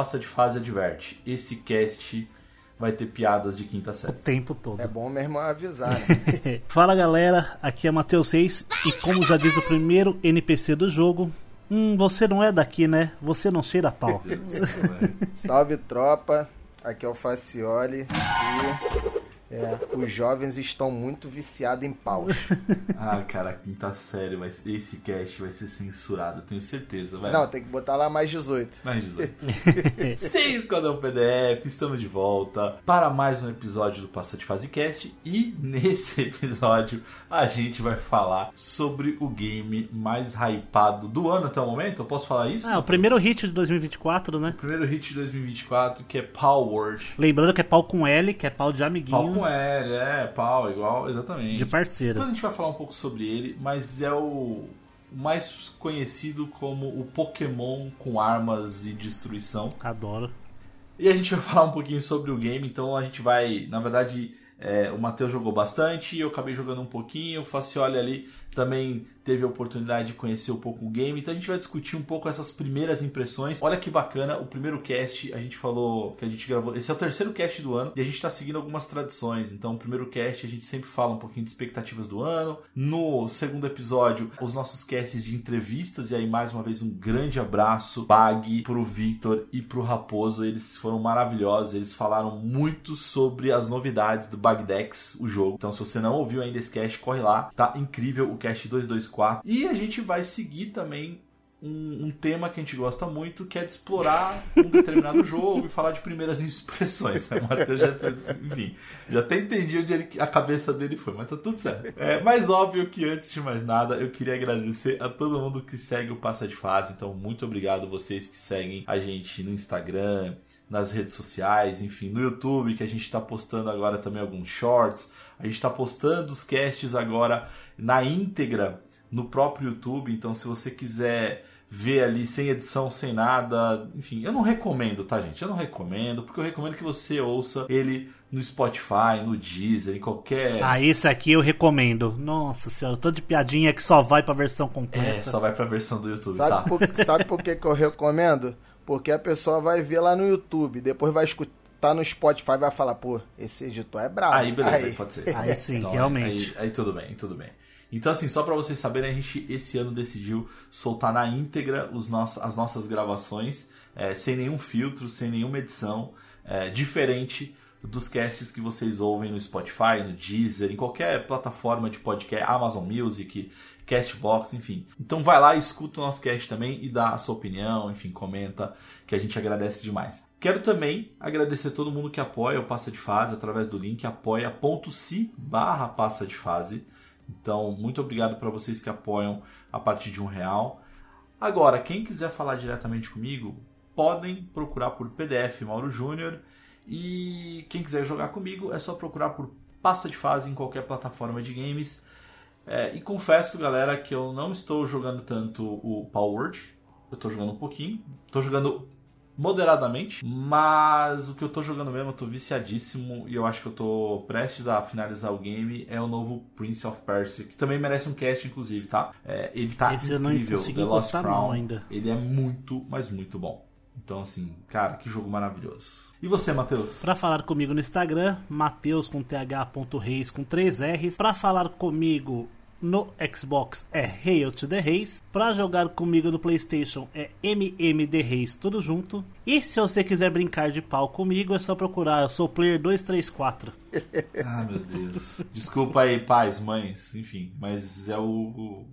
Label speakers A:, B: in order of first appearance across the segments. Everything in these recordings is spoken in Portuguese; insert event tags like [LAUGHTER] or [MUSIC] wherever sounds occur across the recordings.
A: Passa de Fase adverte. Esse cast vai ter piadas de quinta
B: o
A: série.
B: tempo todo.
C: É bom mesmo avisar, né? [LAUGHS]
B: Fala galera, aqui é Matheus 6 e como já diz o primeiro NPC do jogo, hum, você não é daqui, né? Você não cheira a pau.
C: Salve tropa, aqui é o Facioli e é, os jovens estão muito viciados em paus. [LAUGHS]
A: ah, cara, quinta série, vai, esse cast vai ser censurado, eu tenho certeza, velho.
C: Não, tem que botar lá mais 18.
A: Mais 18. [LAUGHS] Sim, Esquadrão PDF, estamos de volta para mais um episódio do Passa de Fase Cast e nesse [LAUGHS] episódio a gente vai falar sobre o game mais hypado do ano até o momento. Eu posso falar isso?
B: Ah, o primeiro hit de 2024, né?
A: Primeiro hit de 2024 que é Power.
B: Lembrando que é pau com L, que é pau de amiguinho,
A: Pau L, é, pau, igual, exatamente.
B: de parceiro.
A: Depois a gente vai falar um pouco sobre ele, mas é o mais conhecido como o Pokémon com armas e destruição.
B: Adoro.
A: E a gente vai [LAUGHS] falar um pouquinho sobre o game, então a gente vai, na verdade, é, o Matheus jogou bastante, eu acabei jogando um pouquinho, o Facioli ali também teve a oportunidade de conhecer um pouco o game, então a gente vai discutir um pouco essas primeiras impressões. Olha que bacana, o primeiro cast a gente falou que a gente gravou, esse é o terceiro cast do ano e a gente está seguindo algumas tradições. Então, o primeiro cast a gente sempre fala um pouquinho de expectativas do ano. No segundo episódio, os nossos casts de entrevistas e aí mais uma vez um grande abraço Bag pro Victor e pro Raposo, eles foram maravilhosos, eles falaram muito sobre as novidades do Bagdex, o jogo. Então, se você não ouviu ainda esse cast, corre lá, tá incrível o cast 224. E a gente vai seguir também um, um, tema que a gente gosta muito, que é de explorar um [LAUGHS] determinado jogo e falar de primeiras [LAUGHS] impressões. Né? O Matheus já, enfim, já até entendi onde ele, a cabeça dele foi, mas tá tudo certo. É, mas óbvio que antes de mais nada, eu queria agradecer a todo mundo que segue o Passa de Fase. Então, muito obrigado vocês que seguem a gente no Instagram, nas redes sociais, enfim, no YouTube, que a gente está postando agora também alguns shorts. A gente está postando os casts agora na íntegra no próprio YouTube. Então, se você quiser ver ali sem edição, sem nada, enfim, eu não recomendo, tá, gente? Eu não recomendo, porque eu recomendo que você ouça ele no Spotify, no Deezer, em qualquer.
B: Ah, esse aqui eu recomendo. Nossa senhora, tô de piadinha que só vai pra versão completa.
A: É, só vai pra versão do YouTube,
C: sabe
A: tá?
C: Por, sabe por que, que eu recomendo? Porque a pessoa vai ver lá no YouTube, depois vai escutar no Spotify vai falar, pô, esse editor é bravo.
A: Aí, beleza, aí. pode ser. [LAUGHS]
B: Aí sim, então, realmente.
A: Aí, aí, tudo bem, tudo bem. Então, assim, só para vocês saberem, a gente esse ano decidiu soltar na íntegra os nossos, as nossas gravações, é, sem nenhum filtro, sem nenhuma edição, é, diferente dos casts que vocês ouvem no Spotify, no Deezer, em qualquer plataforma de podcast, Amazon Music, Castbox, enfim. Então vai lá, escuta o nosso cast também e dá a sua opinião, enfim, comenta, que a gente agradece demais. Quero também agradecer todo mundo que apoia o Passa de Fase através do link apoia.se barra Passa de Fase. Então, muito obrigado para vocês que apoiam a partir de um real. Agora, quem quiser falar diretamente comigo, podem procurar por PDF Mauro Júnior. E quem quiser jogar comigo, é só procurar por Passa de Fase em qualquer plataforma de games. É, e confesso, galera, que eu não estou jogando tanto o Power Eu estou jogando um pouquinho. Estou jogando moderadamente, mas o que eu tô jogando mesmo, eu tô viciadíssimo e eu acho que eu tô prestes a finalizar o game, é o novo Prince of Persia, que também merece um cast, inclusive, tá? É, ele tá
B: Esse
A: incrível,
B: eu não
A: The Lost Crown,
B: ainda.
A: ele é muito, mas muito bom. Então, assim, cara, que jogo maravilhoso. E você, Matheus?
B: Para falar comigo no Instagram, Mateus com th.reis com 3 R's. Para falar comigo no Xbox é Hail to the Reis. Pra jogar comigo no PlayStation é MMD Reis, tudo junto. E se você quiser brincar de pau comigo, é só procurar. Eu sou Player 234. [LAUGHS]
A: Ah, meu Deus. Desculpa aí, pais, mães, enfim, mas é o, o-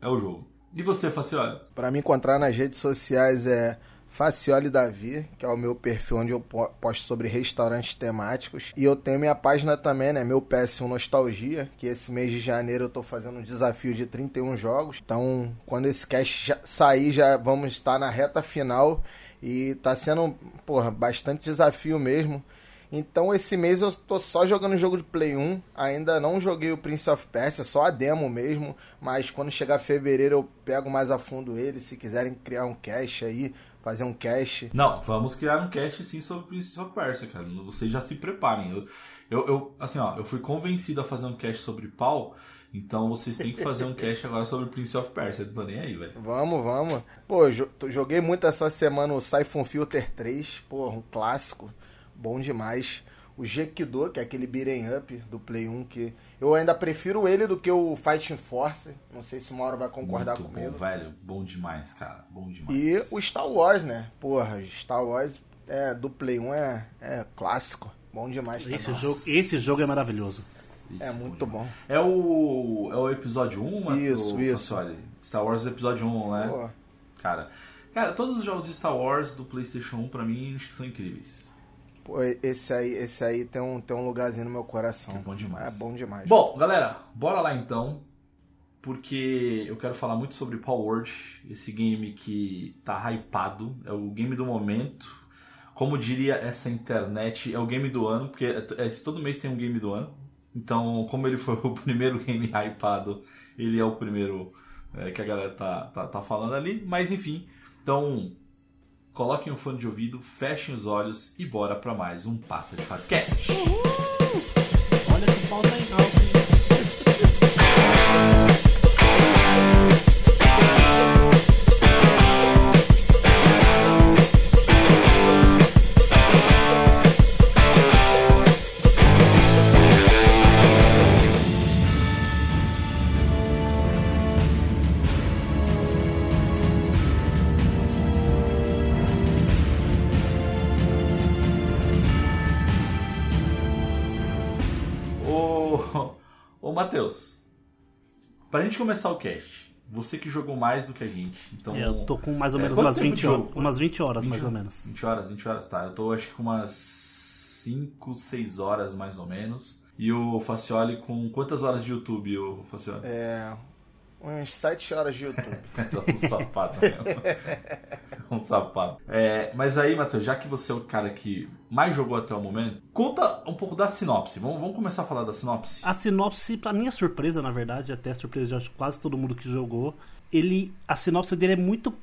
A: é o jogo. E você, Facioli?
C: Pra me encontrar nas redes sociais é Facioli Davi, que é o meu perfil onde eu po- posto sobre restaurantes temáticos. E eu tenho minha página também, né? Meu PS1 Nostalgia, que esse mês de janeiro eu tô fazendo um desafio de 31 jogos. Então, quando esse cast já sair, já vamos estar na reta final. E tá sendo, porra, bastante desafio mesmo. Então esse mês eu tô só jogando jogo de Play 1, ainda não joguei o Prince of Persia, só a demo mesmo, mas quando chegar fevereiro eu pego mais a fundo ele, se quiserem criar um cache aí, fazer um cache.
A: Não, vamos criar um cast sim sobre Prince of Persia, cara. Vocês já se preparem. Eu, eu, eu- assim, ó, eu fui convencido a fazer um cast sobre pau, então vocês têm que fazer um [LAUGHS] cast agora sobre Prince of Persia. Não tô nem aí, velho.
C: Vamos, vamos. Pô, jo- joguei muito essa semana o Siphon Filter 3, pô, um clássico, bom demais. O Jekido, que é aquele beat'em up do Play 1, que eu ainda prefiro ele do que o Fighting Force. Não sei se uma hora vai concordar
A: Muito
C: comigo.
A: bom, velho. Bom demais, cara. Bom demais.
C: E o Star Wars, né? Porra, Star Wars é, do Play 1 é, é clássico. Bom demais também.
B: Esse jogo, esse jogo é maravilhoso.
A: Isso,
C: É muito bom.
A: É o, é o episódio 1, Matheus?
C: Isso, isso.
A: Facioli? Star Wars episódio 1, né?
C: Pô,
A: Cara, cara, todos os jogos de Star Wars do PlayStation 1 pra mim acho que são incríveis.
C: Pô, esse aí, esse aí tem um, tem um lugarzinho no meu coração.
A: É bom demais.
C: É bom demais.
A: Bom, galera, bora lá então. Porque eu quero falar muito sobre Power Word, esse game que tá hypado, é o game do momento. Como diria essa internet, é o game do ano, porque é- é- todo mês tem um game do ano. Então, como ele foi [LAUGHS] o primeiro game hypado, ele é o primeiro é, que a galera tá, tá, tá falando ali. Mas enfim, então coloquem o fone de ouvido, fechem os olhos e bora pra mais um Passa de Fazecast.
B: Olha que alto.
A: Matheus, pra gente começar o cast, você que jogou mais do que a gente, então...
B: É, Eu tô com mais ou
A: É,
B: menos
A: quanto
B: umas
A: tempo
B: 20
A: de
B: horas, umas 20 horas
A: 20
B: mais ou menos.
A: 20 horas, 20 horas, tá. Eu tô acho que com umas 5, 6 horas mais ou menos. E o Facioli com quantas horas de YouTube, o Facioli?
C: É. Umas 7 horas de YouTube. [LAUGHS]
A: um sapato mesmo. um sapato. É, mas aí, Matheus, já que você é o cara que mais jogou até o momento, conta um pouco da sinopse. Vamos, vamos começar a falar da sinopse?
B: A sinopse, pra minha surpresa, na verdade, até surpresa de quase todo mundo que jogou, ele, a sinopse dele é muito,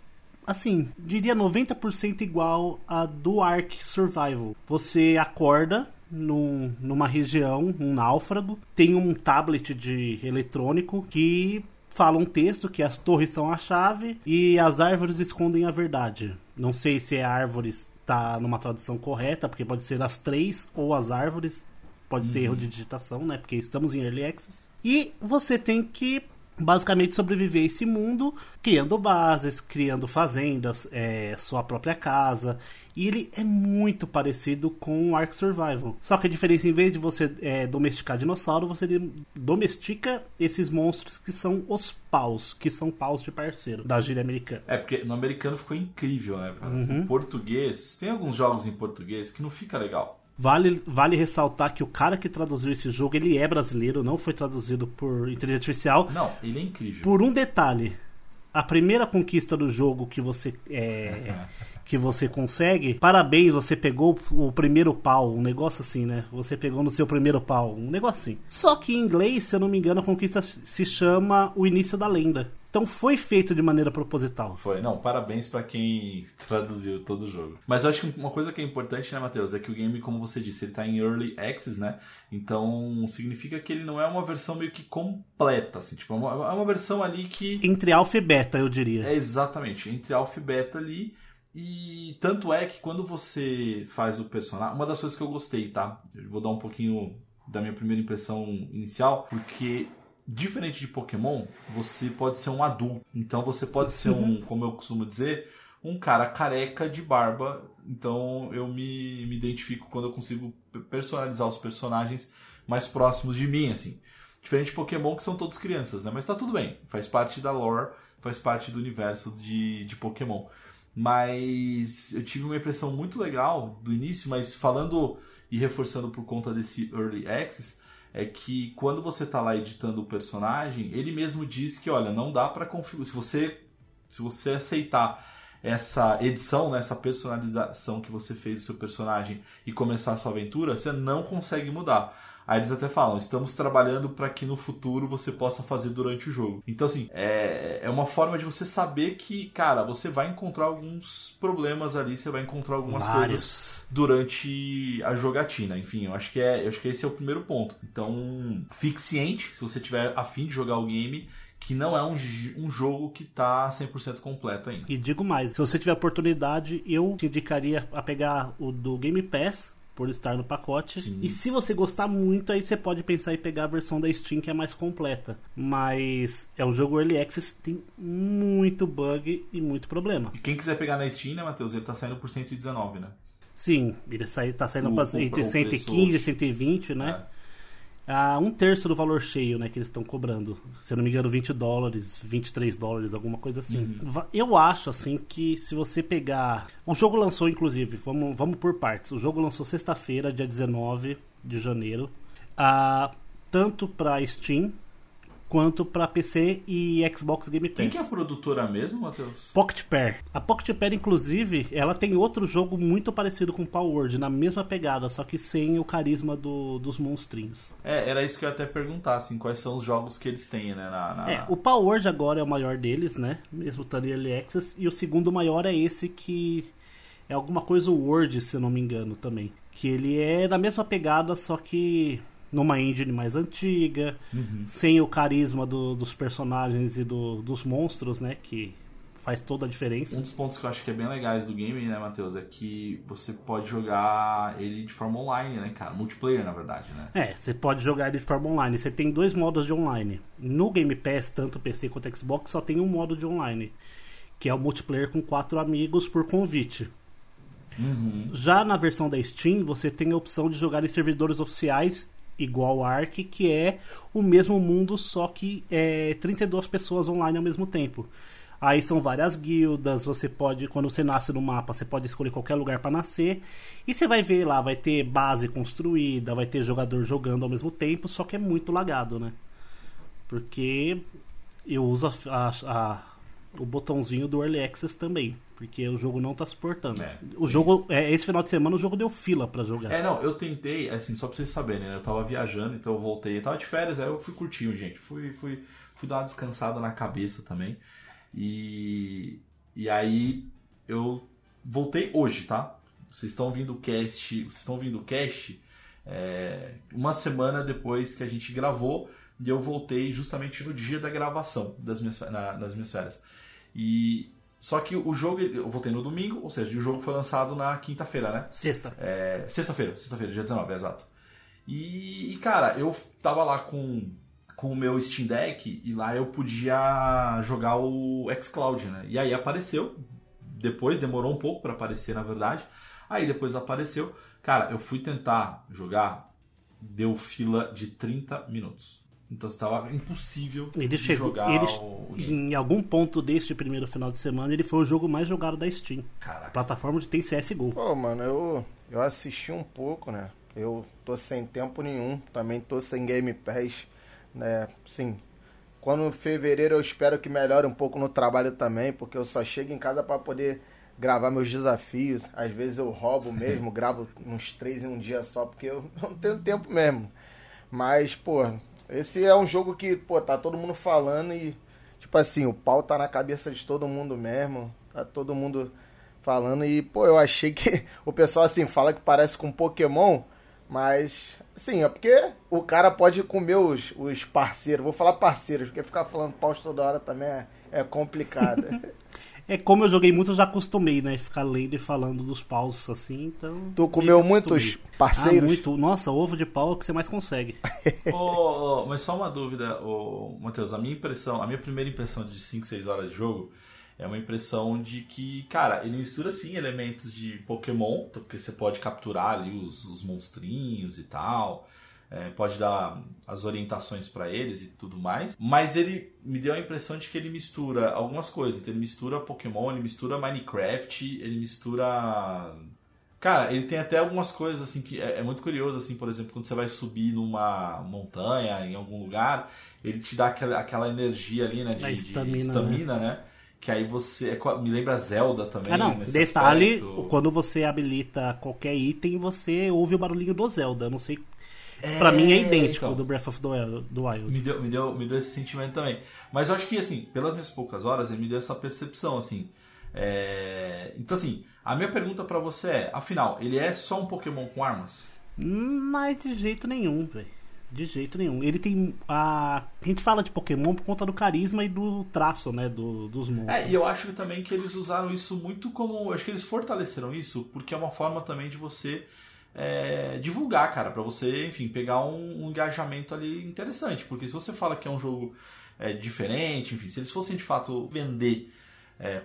B: assim, diria 90% igual a do Ark Survival. Você acorda num, numa região, um náufrago, tem um tablet de eletrônico que fala um texto que as torres são a chave e as árvores escondem a verdade. Não sei se a árvores está numa tradução correta, porque pode ser as três ou as árvores. Pode ser erro de digitação, né? Porque estamos em Early Access. E você tem que basicamente sobreviver a esse mundo, criando bases, criando fazendas, é, sua própria casa. E ele é muito parecido com o Ark Survival. Só que a diferença, em vez de você é, domesticar dinossauro, você domestica esses monstros que são os paus, que são paus de parceiro, da gíria americana.
A: É, porque no americano ficou incrível, né?
B: Uhum.
A: Português, tem alguns jogos em português que não fica legal.
B: Vale, vale ressaltar que o cara que traduziu esse jogo, ele é brasileiro, não foi traduzido por inteligência artificial.
A: Não, ele é incrível.
B: Por um detalhe, a primeira conquista do jogo que você é, [LAUGHS] que você consegue, parabéns, você pegou o primeiro pau, um negócio assim, né? Você pegou no seu primeiro pau, um negócio assim. Só que em inglês, se eu não me engano, a conquista se chama o início da lenda. Então foi feito de maneira proposital.
A: Foi, não, parabéns pra quem [LAUGHS] traduziu todo o jogo. Mas eu acho que uma coisa que é importante, né, Matheus, é que o game, como você disse, ele tá em Early Access, né? Então significa que ele não é uma versão meio que completa, assim, tipo, é uma, é uma versão ali que
B: Entre alfa e beta, eu diria.
A: é exatamente entre alfa e beta ali. E tanto é que quando você faz o personagem, uma das coisas que eu gostei, tá? Eu vou dar um pouquinho da minha primeira impressão inicial, porque diferente de Pokémon, você pode ser um adulto. Então você pode ser um, como eu costumo dizer, um cara careca de barba. Então eu me, me identifico quando eu consigo personalizar os personagens mais próximos de mim, assim. Diferente de Pokémon, que são todos crianças, né? Mas tá tudo bem. Faz parte da lore, faz parte do universo de, de Pokémon. Mas eu tive uma impressão muito legal do início, mas falando e reforçando por conta desse Early Access, é que quando você tá lá editando o personagem, ele mesmo diz que, olha, não dá para configurar. Se você, se você aceitar essa edição, né, essa personalização que você fez do seu personagem e começar a sua aventura, você não consegue mudar. Aí eles até falam, estamos trabalhando para que no futuro você possa fazer durante o jogo. Então, assim, é, é uma forma de você saber que, cara, você vai encontrar alguns problemas ali, você vai encontrar algumas
B: Vários.
A: coisas durante a jogatina. Enfim, eu acho que é, eu acho que esse é o primeiro ponto. Então, fique ciente, se você tiver afim de jogar o game, que não é um, um jogo que tá 100% completo ainda.
B: E digo mais, se você tiver oportunidade, eu te indicaria a pegar o do Game Pass, por estar no pacote.
A: Sim.
B: E se você gostar muito, aí você pode pensar em pegar a versão da Steam que é mais completa. Mas é um jogo Early Access, tem muito bug e muito problema.
A: E quem quiser pegar na Steam, né, Matheus? Ele tá saindo por 119, né?
B: Sim, ele sai, tá saindo
A: O-
B: pra- entre
A: o
B: 115 e
A: preço-
B: 120, né?
A: É.
B: a um terço do valor cheio, né, que eles estão cobrando. Se eu não me engano, 20 dólares, 23 dólares, alguma coisa assim.
A: Uhum.
B: Eu acho, assim, que se você pegar... O jogo lançou, inclusive, vamos, vamos por partes. O jogo lançou sexta-feira, dia 19 de janeiro. Ah, tanto pra Steam, quanto pra PC e Xbox Game Pass.
A: Quem que é a produtora mesmo, Matheus?
B: Pocket Pair. A Pocket Pair, inclusive, ela tem outro jogo muito parecido com Power Word, na mesma pegada, só que sem o carisma do- dos monstrinhos.
A: É, era isso que eu ia até perguntar, assim, quais são os jogos que eles têm, né? Na, na-
B: É, o Power Word agora é o maior deles, né? Mesmo estando em Early Access. E o segundo maior é esse que é alguma coisa Word, se eu não me engano, também. Que ele é na mesma pegada, só que numa engine mais antiga,
A: Uhum.
B: sem o carisma do- dos personagens e do- dos monstros, né? Que faz toda a diferença.
A: Um dos pontos que eu acho que é bem legais do game, né, Matheus, é que você pode jogar ele de forma online, né, cara? Multiplayer, na verdade, né?
B: É, você pode jogar ele de forma online. Você tem dois modos de online. No Game Pass, tanto PC quanto Xbox, só tem um modo de online. Que é o multiplayer com quatro amigos por convite.
A: Uhum.
B: Já na versão da Steam, você tem a opção de jogar em servidores oficiais, igual Ark, que é o mesmo mundo, só que é 32 pessoas online ao mesmo tempo. Aí são várias guildas, você pode, quando você nasce no mapa, você pode escolher qualquer lugar para nascer. E você vai ver lá, vai ter base construída, vai ter jogador jogando ao mesmo tempo, só que é muito lagado, né? Porque eu uso a- a- a- o botãozinho do Early Access também, porque o jogo não tá suportando.
A: É,
B: o jogo, é, esse final de semana o jogo deu fila pra jogar.
A: É, não, eu tentei, assim, só pra vocês saberem, né? Eu tava viajando, então eu voltei. Eu tava de férias, aí eu fui curtindo, gente. Fui, fui, fui dar uma descansada na cabeça também. E, e aí eu voltei hoje, tá? Vocês estão ouvindo o cast. Vocês estão ouvindo o cast é, uma semana depois que a gente gravou. E eu voltei justamente no dia da gravação das minhas, na- das minhas férias. E. Só que o jogo, eu voltei no domingo, ou seja, o jogo foi lançado na quinta-feira, né?
B: Sexta.
A: É, sexta-feira, sexta-feira, dia 19, é exato. E, cara, eu tava lá com, com o meu Steam Deck e lá eu podia jogar o xCloud, né? E aí apareceu, depois demorou um pouco pra aparecer, na verdade. Aí depois apareceu. Cara, eu fui tentar jogar, deu fila de 30 minutos. Então estava impossível
B: Ele
A: de
B: chegou.
A: jogar
B: Ele,
A: o
B: em algum ponto deste primeiro final de semana, ele foi o jogo mais jogado da Steam.
A: Caraca.
B: Plataforma de tem CSGO.
C: Pô, mano, eu, eu assisti um pouco, né? Eu tô sem tempo nenhum, também tô sem Game Pass, né? Sim. Quando fevereiro eu espero que melhore um pouco no trabalho também, porque eu só chego em casa pra poder gravar meus desafios. Às vezes eu roubo [LAUGHS] mesmo, gravo uns três em um dia só, porque eu [LAUGHS] não tenho tempo mesmo. Mas, pô, esse é um jogo que, pô, tá todo mundo falando e, tipo assim, o pau tá na cabeça de todo mundo mesmo. Tá todo mundo falando e, pô, eu achei que [LAUGHS] o pessoal, assim, fala que parece com Pokémon, mas, assim, é porque o cara pode comer os, os parceiros. Vou falar parceiros, porque ficar falando paus toda hora também é, é complicado. [LAUGHS]
B: É como eu joguei muito, eu já acostumei, né? Ficar lendo e falando dos paus assim, então.
C: Tu comeu muitos parceiros?
B: Ah, muito. Nossa, ovo de pau é o que você mais consegue. [LAUGHS]
A: Ô, ô, mas só uma dúvida, ô, Matheus. A minha impressão, a minha primeira impressão de 5, 6 horas de jogo é uma impressão de que, cara, ele mistura sim elementos de Pokémon, porque você pode capturar ali os, os monstrinhos e tal. É, pode dar as orientações pra eles e tudo mais. Mas ele me deu a impressão de que ele mistura algumas coisas. Então, ele mistura Pokémon, ele mistura Minecraft, ele mistura Cara, ele tem até algumas coisas assim que é, é muito curioso, assim, por exemplo, quando você vai subir numa montanha, em algum lugar, ele te dá aquela, aquela energia ali, né? De
B: estamina,
A: estamina, né? Que aí você. é me lembra Zelda também.
B: Ah, não. Detalhe:
A: aspecto.
B: quando você habilita qualquer item, você ouve o barulhinho do Zelda. Eu Não sei.
A: É,
B: Pra mim é idêntico
A: então.
B: do Breath of the Wild-.
A: Me deu, me, deu, me deu esse sentimento também. Mas eu acho que, assim, pelas minhas poucas horas, ele me deu essa percepção, assim. É, Então, assim, a minha pergunta pra você é: afinal, ele é só um Pokémon com armas?
B: Mas de jeito nenhum, velho. De jeito nenhum. Ele tem. A... a gente fala de Pokémon por conta do carisma e do traço, né? Do, dos monstros.
A: É, e eu acho também que eles usaram isso muito como. Acho que eles fortaleceram isso porque é uma forma também de você é, divulgar, cara, pra você, enfim, pegar um, um engajamento ali interessante. Porque se você fala que é um jogo é, diferente, enfim, se eles fossem de fato vender é,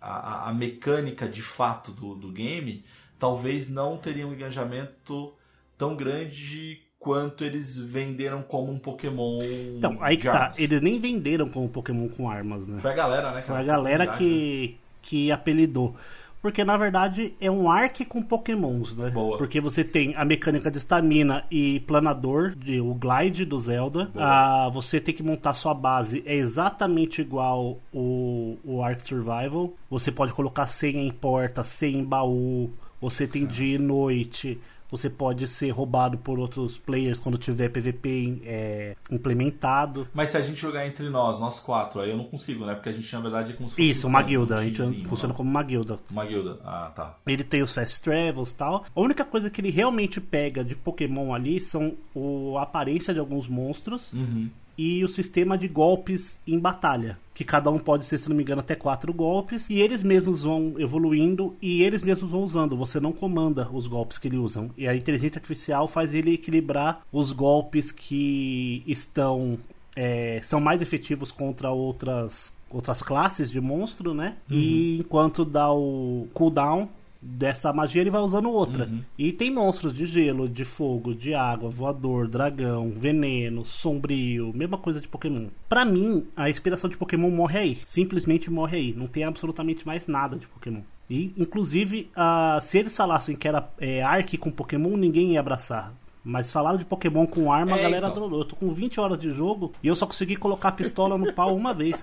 A: a, a- mecânica de fato do, do game, talvez não teria um engajamento tão grande quanto eles venderam como um Pokémon.
B: Então, aí que tá.
A: armas.
B: Eles nem venderam como Pokémon com armas, né?
A: Foi a galera, né?
B: Foi a
A: cara?
B: galera
A: Comunidade, né?
B: que, que apelidou. Porque na verdade é um arc com pokémons, né?
A: Boa.
B: Porque você tem a mecânica de estamina e planador, de, o glide do Zelda. Ah, você tem que montar sua base, é exatamente igual o, o Ark Survival. Você pode colocar senha em porta, senha em baú. Você tem dia e noite. Você pode ser roubado por outros players quando tiver PVP é, implementado.
A: Mas se a gente jogar entre nós, nós quatro, aí eu não consigo, né? Porque a gente, na verdade, é como se fosse
B: Isso,
A: um-
B: uma
A: um
B: guilda. A gente
A: timezinho,
B: funciona
A: né?
B: como uma guilda.
A: Uma guilda. Ah, tá.
B: Ele tem os fast travels e tal. A única coisa que ele realmente pega de Pokémon ali são o, a aparência de alguns monstros
A: Uhum.
B: e o sistema de golpes em batalha. Que cada um pode ser, se não me engano, até quatro golpes. E eles mesmos vão evoluindo e eles mesmos vão usando. Você não comanda os golpes que eles usam. E a inteligência artificial faz ele equilibrar os golpes que estão. é, são mais efetivos contra outras, outras classes de monstro, né? E enquanto dá o cooldown dessa magia, ele vai usando outra. E tem monstros de gelo, de fogo, de água, voador, dragão, veneno, sombrio, mesma coisa de Pokémon. Pra mim, a inspiração de Pokémon morre aí. Simplesmente morre aí. Não tem absolutamente mais nada de Pokémon. E, inclusive, ah, se eles falassem que era é, Ark com Pokémon, ninguém ia abraçar. Mas falaram de Pokémon com arma,
A: É,
B: a galera
A: então.
B: adorou. Eu tô com 20 horas de jogo e eu só consegui colocar a pistola no pau uma vez.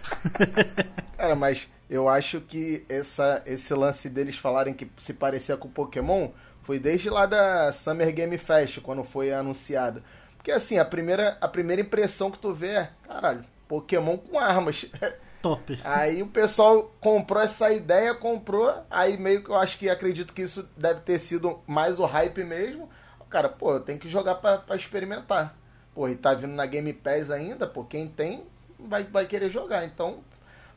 B: [LAUGHS]
C: Cara, mas eu acho que essa, esse lance deles falarem que se parecia com Pokémon foi desde lá da Summer Game Fest, quando foi anunciado. Porque assim, a primeira, a primeira impressão que tu vê é, caralho, Pokémon com armas. [LAUGHS]
B: Top.
C: Aí o pessoal comprou essa ideia, comprou, aí meio que eu acho que acredito que isso deve ter sido mais o hype mesmo. Cara, pô, eu tenho que jogar pra, pra experimentar. Pô, e tá vindo na Game Pass ainda, pô, quem tem vai, vai querer jogar. Então,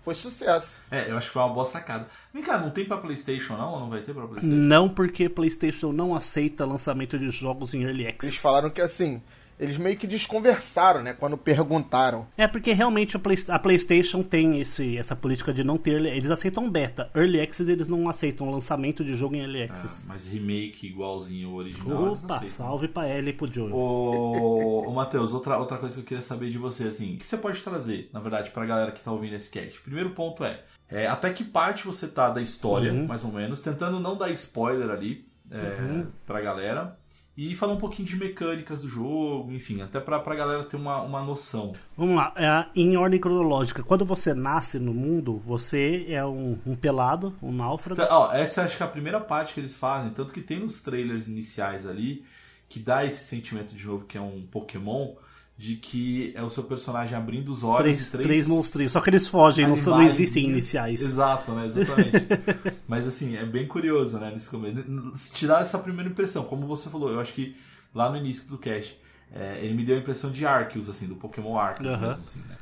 C: foi sucesso.
A: É, eu acho que foi uma boa sacada. Vem cá, não tem pra Playstation não? Ou não vai ter pra Playstation?
B: Não porque PlayStation não aceita lançamento de jogos em Early Access.
C: Eles falaram que assim, eles meio que desconversaram, né? Quando perguntaram.
B: É porque realmente a, Play- a PlayStation tem esse, essa política de não ter. Eles aceitam beta. Early Access eles não aceitam lançamento de jogo em Early
A: Ah,
B: Access.
A: mas remake igualzinho ao original.
B: Opa, salve pra ela e pro Joe.
A: Ô, ô Matheus, outra, outra coisa que eu queria saber de você, assim, o que você pode trazer, na verdade, pra galera que tá ouvindo esse cast? Primeiro ponto é, é, até que parte você tá da história,
B: Uhum.
A: mais ou menos, tentando não dar spoiler ali é,
B: Uhum.
A: pra galera. E falar um pouquinho de mecânicas do jogo, enfim, até pra, pra galera ter uma, uma noção.
B: Vamos lá, é, em ordem cronológica. Quando você nasce no mundo, você é um, um pelado, um náufrago.
A: Então, ó, essa acho que é a primeira parte que eles fazem, tanto que tem nos trailers iniciais ali, que dá esse sentimento de jogo que é um Pokémon, de que é o seu personagem abrindo os olhos
B: Três,
A: e
B: três, monstrinhos. Só que eles fogem, não, não existem iniciais.
A: Exato, né? Exatamente. [LAUGHS] Mas assim, é bem curioso, né? Nesse começo. Tirar essa primeira impressão, como você falou, eu acho que lá no início do cast, é, ele me deu a impressão de Arceus, assim, do Pokémon Arceus
B: Aham.
A: mesmo, assim, né?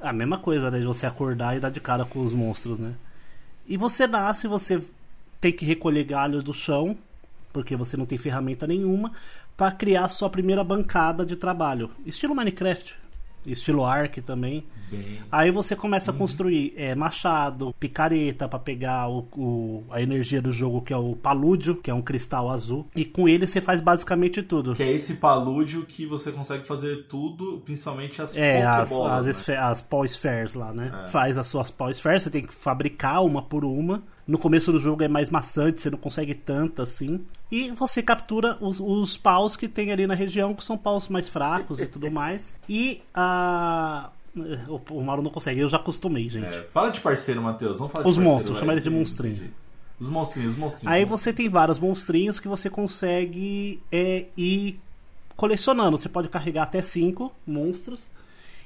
B: A mesma coisa, né? De você acordar e dar de cara com os monstros, né? E você nasce, você tem que recolher galhos do chão, porque você não tem ferramenta nenhuma, para criar sua primeira bancada de trabalho. Estilo Minecraft, estilo Ark também.
A: Bem.
B: Aí você começa
A: Uhum.
B: a construir é, machado, picareta pra pegar o, o- a energia do jogo, que é o palúdio, que é um cristal azul. E com ele você faz basicamente tudo.
A: Que é esse palúdio que você consegue fazer tudo, principalmente as
B: É, as,
A: Pokébolas,
B: as,
A: né?
B: as Paw Spheres lá, né?
A: É.
B: Faz as suas Paw Spheres, você tem que fabricar uma por uma. No começo do jogo é mais maçante, você não consegue tanto assim. E você captura os, os paus que tem ali na região, que são paus mais fracos e tudo [LAUGHS] mais. E a. O, o Mauro não consegue, eu já acostumei, gente.
A: É, fala de parceiro, Matheus. Vamos falar
B: Os monstros, chama eles de monstrinho.
A: Os monstrinhos, os monstrinhos.
B: Aí você tem vários monstrinhos que você consegue é, ir colecionando. Você pode carregar até cinco monstros.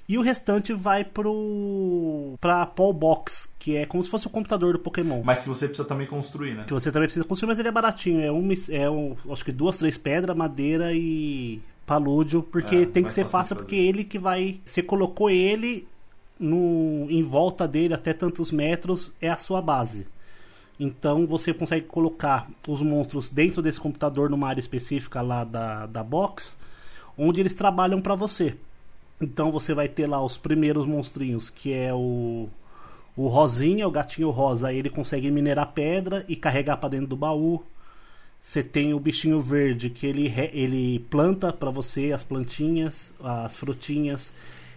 B: E o restante vai pro. pra Paul Box, que é como se fosse o computador do Pokémon.
A: Mas que você precisa também construir, né?
B: Que você também precisa construir, mas ele é baratinho. É um, é um acho que duas, três pedras, madeira e palúdio, porque
A: É,
B: tem que
A: mais
B: ser
A: fácil
B: porque ele que vai. Você colocou ele no, em volta dele até tantos metros, é a sua base. Então você consegue colocar os monstros dentro desse computador numa área específica lá da, da box, onde eles trabalham para você. Então você vai ter lá os primeiros monstrinhos, que é o o Rosinha, o gatinho rosa, ele consegue minerar pedra e carregar para dentro do baú. Você tem o bichinho verde que ele, ele planta para você as plantinhas, as frutinhas.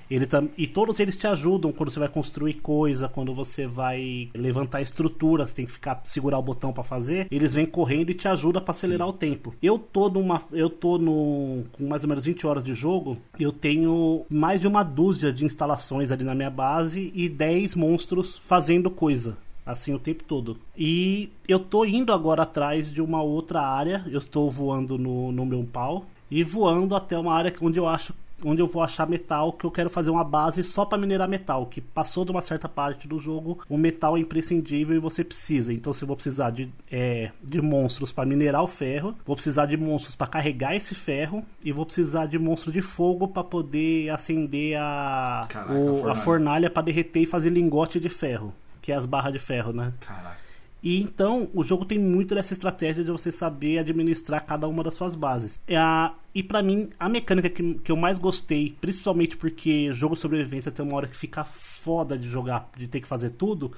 B: Ele tam, e todos eles te ajudam quando você vai construir coisa, quando você vai levantar estrutura, você tem que ficar segurar o botão para fazer. Eles vêm correndo e te ajudam para acelerar o tempo. Eu tô numa eu tô no com mais ou menos 20 horas de jogo, eu tenho mais de uma dúzia de instalações ali na minha base e 10 monstros fazendo coisa assim o tempo todo. E eu tô indo agora atrás de uma outra área. Eu estou voando no, no meu pau e voando até uma área onde eu acho onde eu vou achar metal que eu quero fazer uma base só para minerar metal, que passou de uma certa parte do jogo, o metal é imprescindível e você precisa. Então se eu vou precisar de, é, de monstros para minerar o ferro, vou precisar de monstros para carregar esse ferro e vou precisar de monstro de fogo para poder acender a
A: Caraca,
B: o-
A: a fornalha.
B: fornalha para derreter e fazer lingote de ferro, que é as barras de ferro, né?
A: Caraca.
B: E então o jogo tem muito dessa estratégia de você saber administrar cada uma das suas bases. É a- e pra mim, a mecânica que, que eu mais gostei, principalmente porque jogo de sobrevivência tem uma hora que fica foda de jogar, de ter que fazer tudo,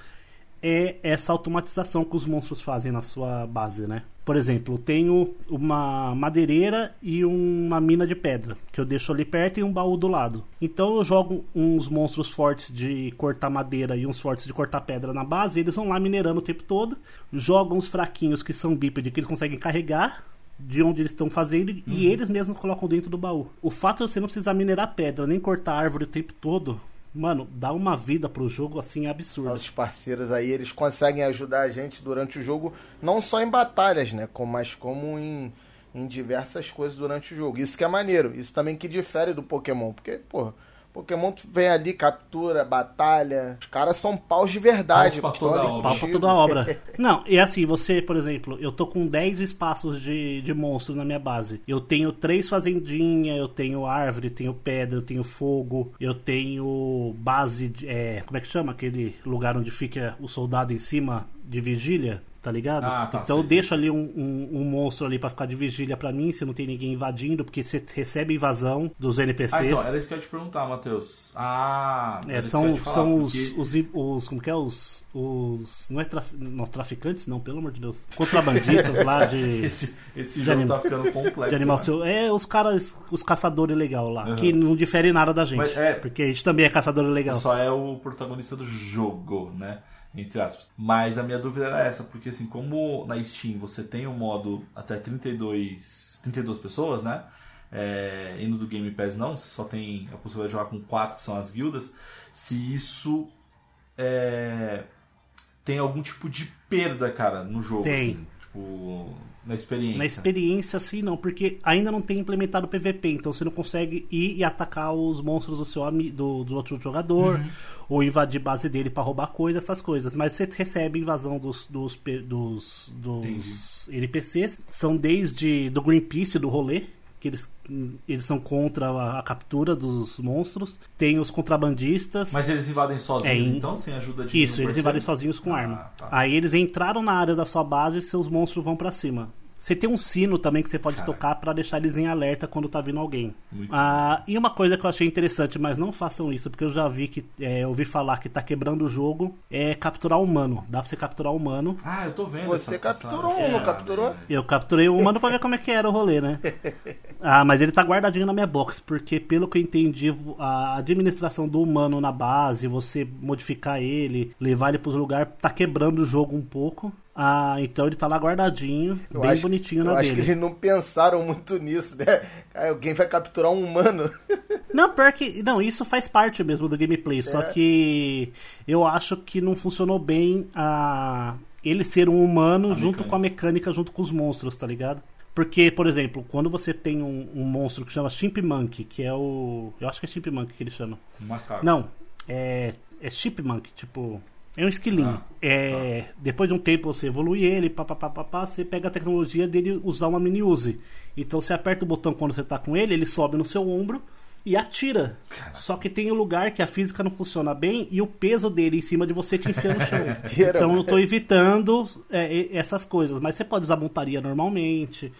B: é essa automatização que os monstros fazem na sua base, né? Por exemplo, eu tenho uma madeireira e uma mina de pedra, que eu deixo ali perto e um baú do lado. Então eu jogo uns monstros fortes de cortar madeira e uns fortes de cortar pedra na base, e eles vão lá minerando o tempo todo. Jogam os fraquinhos que são bípedes, que eles conseguem carregar de onde eles estão fazendo e eles mesmos colocam dentro do baú. O fato de você não precisar minerar pedra nem cortar árvore o tempo todo, mano, dá uma vida pro jogo assim absurda.
C: Nossos parceiros aí, eles conseguem ajudar a gente durante o jogo, não só em batalhas, né? Mas como em, em diversas coisas durante o jogo. Isso que é maneiro. Isso também que difere do Pokémon. Porque, porra, Pokémon tu vem ali, captura, batalha. Os caras são paus de verdade.
A: Paus pra toda obra.
B: Pau pra toda a obra. Não, e assim, você, por exemplo, eu tô com 10 espaços de, de monstros na minha base. Eu tenho três fazendinhas, eu tenho árvore, tenho pedra, eu tenho fogo, eu tenho base, de, é, como é que chama? Aquele lugar onde fica o soldado em cima de vigília, tá ligado?
A: Ah, tá,
B: então eu
A: sei.
B: deixo ali um, um, um monstro ali pra ficar de vigília pra mim, se não tem ninguém invadindo, porque você recebe invasão dos NPCs.
A: Ah, então, era isso que eu ia te perguntar, Matheus. Ah,
B: É,
A: eu
B: são,
A: falar,
B: são os,
A: porque-
B: os, os. Como que é? Os. os não é traf, não, traficantes, não, pelo amor de Deus. Contrabandistas lá de. [LAUGHS]
A: Esse, esse
B: de
A: jogo
B: anima-
A: tá ficando complexo.
B: De animal
A: né?
B: seu. É os caras, os caçadores legal lá,
A: Uhum.
B: que não difere nada da gente.
A: Mas é-
B: Porque a gente também é caçador legal.
A: Só é o protagonista do jogo, né? Entre aspas. Mas a minha dúvida era essa, porque assim, como na Steam você tem o modo até 32, 32 pessoas, né? É, e no do Game Pass não, você só tem a possibilidade de jogar com quatro, que são as guildas. Se isso é, tem algum tipo de perda, cara, no jogo.
B: Tem.
A: assim, tipo, na experiência.
B: Na experiência, sim, não, porque ainda não tem implementado o PVP, então você não consegue ir e atacar os monstros do seu do, do outro jogador,
A: Uhum.
B: ou invadir base dele pra roubar coisa, essas coisas. Mas você recebe invasão dos, dos, dos, dos NPCs. São desde do Greenpeace do rolê, que eles, eles são contra a, a captura dos monstros. Tem os contrabandistas.
A: Mas eles invadem sozinhos,
B: É,
A: então, sem ajuda de
B: Isso, eles invadem sozinhos com
A: Ah,
B: arma.
A: tá.
B: Aí eles entraram na área da sua base e seus monstros vão pra cima. Você tem um sino também que você pode
A: Caraca.
B: tocar pra deixar eles em alerta quando tá vindo alguém.
A: Muito
B: Ah, e uma coisa que eu achei interessante, mas não façam isso, porque eu já vi que é, ouvi falar que tá quebrando o jogo, é capturar humano. Dá pra você capturar humano.
A: Ah, eu tô vendo.
C: Você
A: essa-
C: capturou
A: essa-
C: um, não
A: É,
C: capturou?
B: Eu capturei o humano pra ver como é que era o rolê, né? [LAUGHS] Ah, mas ele tá guardadinho na minha box, porque pelo que eu entendi, a administração do humano na base, você modificar ele, levar ele pros lugares, tá quebrando o jogo um pouco. Ah, então ele tá lá guardadinho,
C: Eu
B: bem
C: acho-
B: bonitinho
C: Eu
B: na
C: acho
B: dele.
C: que eles não pensaram muito nisso, né? Alguém vai capturar um humano. [LAUGHS]
B: Não, pior que. Não, isso faz parte mesmo do gameplay. Só
C: É.
B: que eu acho que não funcionou bem a ele ser um humano
A: A
B: junto
A: mecânica.
B: com a mecânica, junto com os monstros, tá ligado? Porque, por exemplo, quando você tem um, um monstro que chama Chipmunk, que é o. Eu acho que é Chipmunk que ele chama.
A: Macaco.
B: Não, é. É Chipmunk, tipo. É um esquilinho.
A: Ah,
B: é, Depois de um tempo você evolui ele, pá, pá, pá, pá, pá, você pega a tecnologia dele usar uma mini use. Então você aperta o botão quando você tá com ele, ele sobe no seu ombro e atira. Só que tem um lugar que a física não funciona bem e o peso dele em cima de você te enfia no chão. [LAUGHS] Então eu tô evitando é, essas coisas. Mas você pode usar montaria normalmente.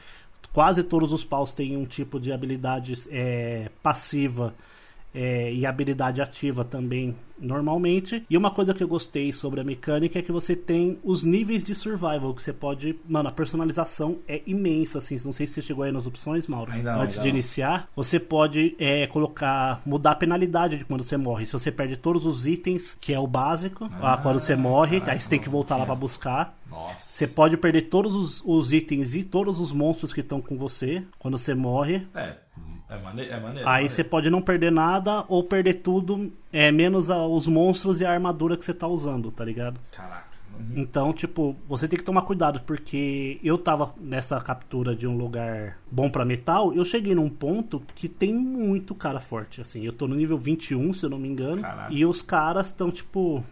B: Quase todos os paus têm um tipo de habilidade é, passiva é, e habilidade ativa também normalmente. E uma coisa que eu gostei sobre a mecânica é que você tem os níveis de survival que você pode. Mano, a personalização é imensa, assim. Não sei se você chegou aí nas opções, Mauro.
A: Ainda
B: antes de
A: não.
B: iniciar, você pode é, colocar. mudar a penalidade de quando você morre. Se você perde todos os itens, que é o básico, ah, quando você morre, aí você tem que voltar lá pra buscar.
A: Nossa.
B: Você pode perder todos os, os itens e todos os monstros que estão com você quando você morre.
A: É, é maneiro. É maneiro
B: Aí você pode não perder nada ou perder tudo, é, menos a- os monstros e a armadura que você tá usando, tá ligado?
A: Caraca.
B: Então, tipo, você tem que tomar cuidado, porque eu tava nessa captura de um lugar bom pra metal, eu cheguei num ponto que tem muito cara forte, assim. Eu tô no nível 21, se eu não me engano,
A: Caraca.
B: e os caras estão, tipo,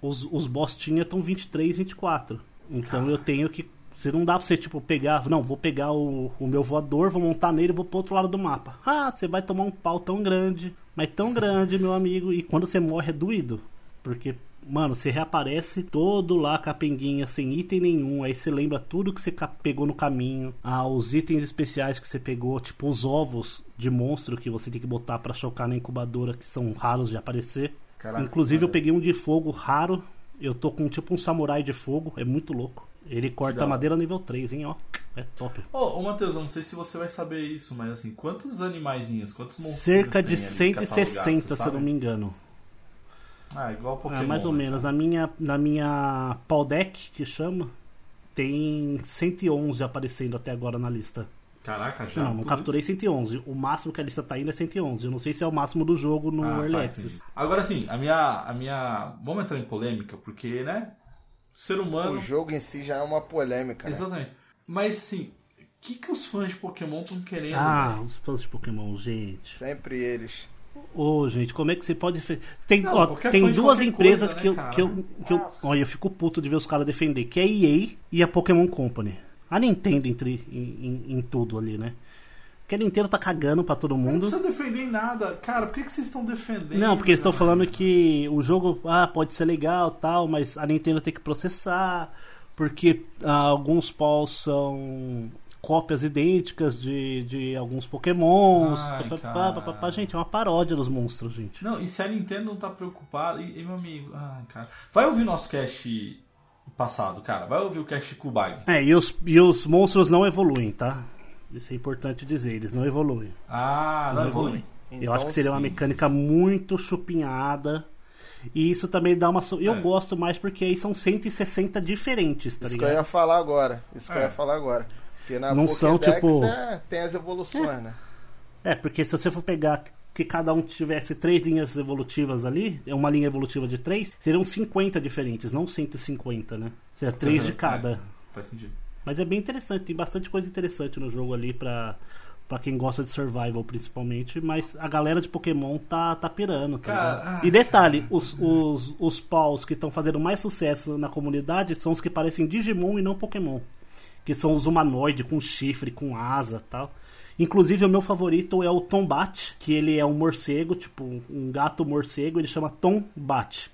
B: os, os bostinha estão 23, 24. Então eu tenho que. Você não dá pra você, tipo, pegar. Não, vou pegar o, o meu voador, vou montar nele e vou pro outro lado do mapa. Ah, você vai tomar um pau tão grande, mas tão [LAUGHS] grande, meu amigo. E quando você morre é doído. Porque, mano, você reaparece todo lá capenguinha, sem item nenhum. Aí você lembra tudo que você pegou no caminho. Ah, os itens especiais que você pegou, tipo os ovos de monstro que você tem que botar pra chocar na incubadora, que são raros de aparecer.
A: Caraca,
B: Inclusive, eu
A: maneiro.
B: peguei um de fogo raro. Eu tô com tipo um samurai de fogo, é muito louco. Ele corta madeira nível 3, hein, ó. É top.
A: Ô, ô Matheus, eu não sei se você vai saber isso, mas assim, quantos animaizinhos, quantos monstros
B: Cerca de
A: tem ali catalogados,
B: 160,
A: você
B: se eu não me engano.
A: Ah, igual Pokémon.
B: Ah, mais ou
A: né,
B: menos.
A: cara?
B: Na minha, na minha Pau Deck, que chama, tem 111 aparecendo até agora na lista.
A: Caraca, já.
B: não, não capturei
A: isso?
B: 111. O máximo que a lista tá indo é 111. Eu não sei se é o máximo do jogo no
A: Ah,
B: Early
A: tá,
B: Access.
A: Agora sim, a minha, a minha. Vamos entrar em polêmica, porque, né? O ser humano.
C: O jogo em si já é uma polêmica, né?
A: Exatamente. Mas assim, o que, que os fãs de Pokémon estão querendo?
B: Ah,
A: velho?
B: os fãs de Pokémon, gente.
C: Sempre eles.
B: Ô, gente, como é que você pode. Tem,
A: Não,
B: ó,
A: qualquer
B: tem duas empresas
A: coisa,
B: que,
A: né,
B: eu,
A: cara?
B: que, eu, que eu. Olha, eu fico puto de ver os caras defender, que é a EA e a Pokémon Company. A Nintendo entre, em, em, em tudo ali, né? Que a Nintendo tá cagando pra todo
A: Não
B: mundo.
A: precisa defender em nada. Cara, por que, que vocês estão defendendo?
B: Não, porque eles estão
A: cara?
B: falando que o jogo ah, pode ser legal tal, mas a Nintendo tem que processar, porque ah, alguns paus são cópias idênticas de, de alguns pokémons.
A: Ai,
B: pá, pá, pá. Gente, é uma paródia dos monstros, gente.
A: Não, e se a Nintendo não tá preocupada. E, e, meu amigo, ai, cara. Vai ouvir nosso cast passado, cara. Vai ouvir o cast Kubag.
B: É, e os, e os monstros não evoluem, tá? Isso é importante dizer, eles não evoluem.
A: Ah, não,
B: Não
A: evolui.
B: eu
C: Então,
B: acho que seria uma
C: sim.
B: mecânica muito chupinhada. E isso também dá uma. Eu
A: É.
B: gosto mais porque aí são 160 diferentes, tá
C: Isso que eu
B: ligado?
C: ia falar agora. Isso que eu
A: É.
C: ia falar agora. Porque na
B: Não são, tipo-
C: é- tem as evoluções, né?
B: É, porque se você for pegar que cada um tivesse três linhas evolutivas ali, é uma linha evolutiva de três, seriam 50 diferentes, não 150, né? Seria três
A: Uhum,
B: de cada.
A: é. Faz sentido.
B: Mas é bem interessante, tem bastante coisa interessante no jogo ali pra, pra quem gosta de survival, principalmente. Mas a galera de Pokémon tá, tá pirando, tá
A: Cara,
B: E detalhe, os, os, os paus que estão fazendo mais sucesso na comunidade são os que parecem Digimon e não Pokémon. Que são os humanoides com chifre, com asa tal. Inclusive, o meu favorito é o Tombat, que ele é um morcego, tipo um gato morcego, ele chama Tombat.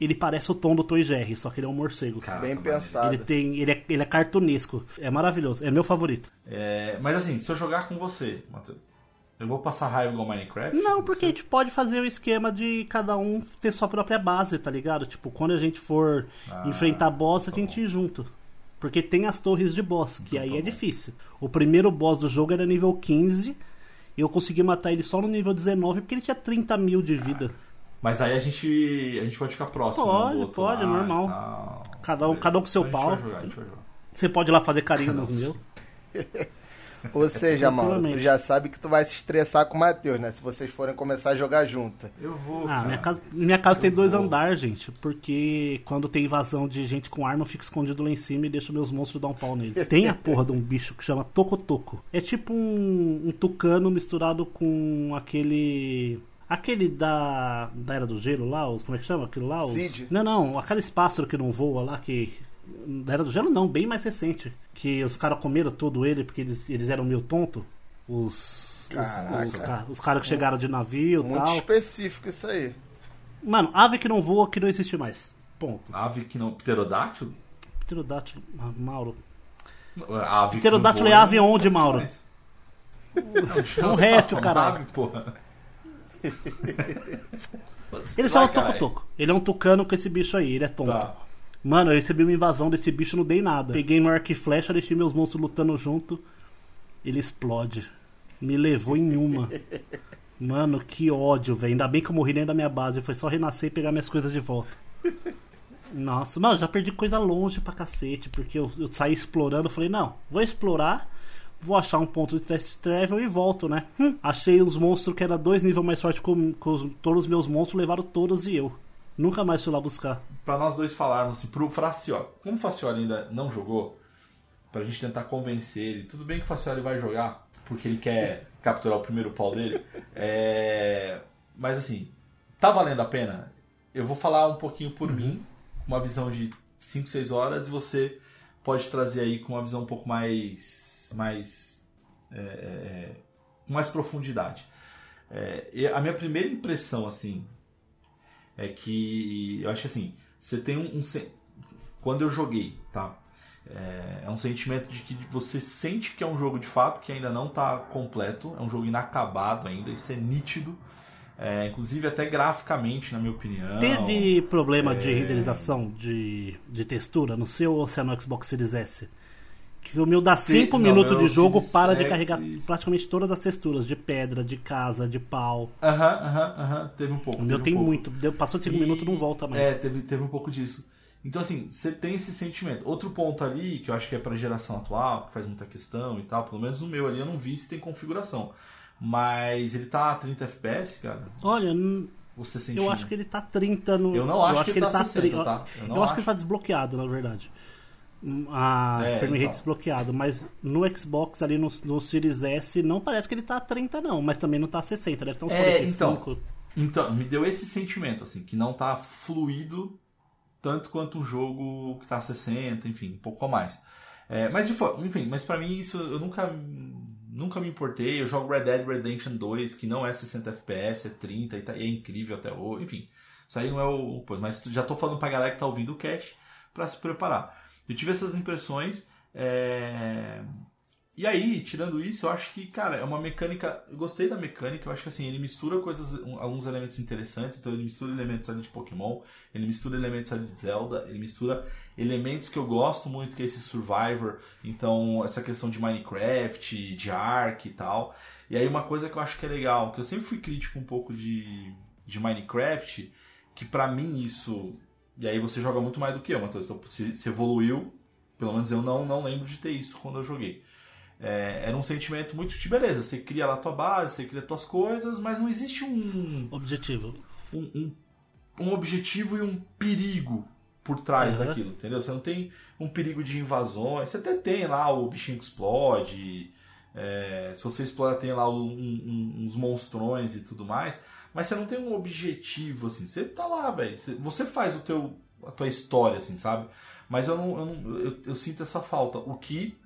B: Ele parece o tom do Toy Jerry, só que ele é um morcego.
A: Caraca,
C: Bem pensado.
B: Ele tem, ele é, ele é cartunesco. É maravilhoso. É meu favorito.
A: É, mas assim, se eu jogar com você, Matheus, eu vou passar raiva igual Minecraft?
B: Não, porque a gente pode fazer o esquema de cada um ter sua própria base, tá ligado? Tipo, quando a gente for
A: Ah,
B: enfrentar boss, a
A: tá
B: gente
A: bom.
B: ir junto. Porque tem as torres de boss, que
A: Então
B: aí
A: tá
B: é
A: bom.
B: difícil. O primeiro boss do jogo era nível 15. E eu consegui matar ele só no nível 19 porque ele tinha 30 mil de vida.
A: Mas aí a gente, a gente pode ficar próximo. né,
B: Pode,
A: outro
B: pode,
A: lá e
B: normal. Cada um- cada um com seu
A: Então a gente
B: pau.
A: vai jogar, a gente vai jogar.
B: Você pode ir lá fazer carinho nos meus. [LAUGHS]
C: Ou seja, Mauro, tu
B: Tranquilamente.
C: já sabe que tu vai se estressar com o Matheus, né? Se vocês forem começar a jogar junto.
A: Eu vou.
B: Ah,
A: cara.
B: minha casa, minha casa tem dois
A: vou.
B: andares, gente. Porque quando tem invasão de gente com arma, eu fico escondido lá em cima e deixo meus monstros dar um pau neles. Tem a porra de um bicho que chama Tocotoco. É tipo um, um tucano misturado com aquele. Aquele da, da Era do Gelo lá, os, como é que chama aquilo lá? Os,
C: Cid.
B: Não, não, aqueles pássaros que não voa lá, que. Da Era do Gelo não, bem mais recente. Que os caras comeram todo ele porque eles, eles eram meio tonto. Os. os-
C: Caraca.
B: Os, ca- os caras que chegaram de navio e
C: Muito
B: tal.
C: específico isso aí.
B: Mano, ave que não voa, que não existe mais. Ponto.
A: Ave que não. Pterodátilo?
B: Pterodátilo, ah, Mauro.
A: Ave que
B: Pterodátilo
A: não
B: é
A: voa,
B: ave onde, Mauro?
A: mais.
B: É um réptil,
A: Uma
B: caralho.
A: ave, porra. [LAUGHS]
B: Ele
A: Vai,
B: chama
A: caralho.
B: Toco-Toco. Ele é um tucano com esse bicho aí, ele é tonto.
A: Tá.
B: Mano, eu recebi uma invasão desse bicho, não dei nada. Peguei meu arco e flecha, deixei meus monstros lutando junto. Ele explode. Me levou em uma. [LAUGHS] Mano, que ódio, velho. Ainda bem que eu morri dentro da minha base. Foi só renascer e pegar minhas coisas de volta. Nossa, mano, já perdi coisa longe pra cacete. Porque eu, eu saí explorando. Falei, não, vou explorar. Vou achar um ponto de test travel e volto, né? Hum, achei uns monstros que era dois níveis mais com os- todos os meus monstros, levaram todos e eu. Nunca mais fui lá buscar.
A: Pra nós dois falarmos assim, pro Fracioli. Como o Fracioli ainda não jogou, pra gente tentar convencer ele. Tudo bem que o Fracioli vai jogar, porque ele quer capturar o primeiro pau dele. [LAUGHS] É... Mas assim, tá valendo a pena? Eu vou falar um pouquinho por mim, com uma visão de 5, 6 horas, e você pode trazer aí com uma visão um pouco mais. Mais. é, é, com mais profundidade. É, a minha primeira impressão, assim, é que eu acho assim, você tem um, um quando eu joguei, tá? É, é um sentimento de que você sente que é um jogo de fato que ainda não está completo, é um jogo inacabado ainda, isso é nítido, É, inclusive até graficamente, na minha opinião.
B: Teve problema de
A: é.
B: renderização de, de textura no seu ou se é no Xbox Series S? Que o meu dá
A: Te-
B: 5
A: não,
B: minutos
A: meu
B: de jogo, para de carregar praticamente todas as texturas, de pedra, de casa, de pau.
A: Aham, aham, aham, teve um pouco.
B: O meu
A: um
B: tem
A: pouco.
B: muito. Deu- Passou de 5
A: E-
B: minutos não volta mais.
A: É, teve, teve um pouco disso. Então, assim, você tem esse sentimento. Outro ponto ali, que eu acho que é pra geração atual, que faz muita questão e tal, pelo menos no meu ali eu não vi se tem configuração. Mas ele tá a 30 FPS, cara.
B: Olha,
A: Você sentiu?
B: eu acho que ele tá 30 no.
A: Eu não acho que ele tá 60,
B: tri-
A: tá? Eu
B: Eu,
A: não
B: acho que ele
A: acho.
B: tá desbloqueado, na verdade. A
A: É,
B: frame rate
A: então.
B: desbloqueado, mas no Xbox ali no, no Series S não parece que ele tá a 30 não, mas também não tá a 60, deve estar uns
A: É,
B: 45.
A: Então, me deu esse sentimento, assim, que não tá fluido tanto quanto um jogo que tá a 60, enfim, um pouco a mais. É, mas de forma, enfim, mas pra mim isso eu nunca nunca me importei. Eu jogo Red Dead Redemption 2, que não é 60 FPS, é 30 e, tá, e é incrível até hoje. Enfim, isso aí não é o. Mas já tô falando pra galera que tá ouvindo o cast pra se preparar. Eu tive essas impressões. é, E aí, tirando isso, eu acho que, cara, é uma mecânica. Eu gostei da mecânica, eu acho que assim, ele mistura coisas, alguns elementos interessantes. Então, ele mistura elementos ali de Pokémon, ele mistura elementos ali de Zelda, ele mistura elementos que eu gosto muito, que é esse Survivor. Então, essa questão de Minecraft, de Ark e tal. E aí, uma coisa que eu acho que é legal, que eu sempre fui crítico um pouco de, de Minecraft, que pra mim isso. E aí, você joga muito mais do que eu, Matheus. Então, se, se evoluiu, pelo menos eu não, não lembro de ter isso quando eu joguei. É, era um sentimento muito de beleza. Você cria lá a tua base, você cria tuas coisas, mas não existe um,
B: Objetivo.
A: um, um, um objetivo e um perigo por trás
B: Uhum.
A: daquilo, entendeu? Você não tem um perigo de invasões. Você até tem lá o bichinho que explode. é, se você explorar, tem lá um- uns monstrões e tudo mais. Mas você não tem um objetivo, assim. Você tá lá, velho. Você- faz o teu, a tua história, assim, sabe? Mas eu não, eu, não- eu- eu sinto essa falta. O que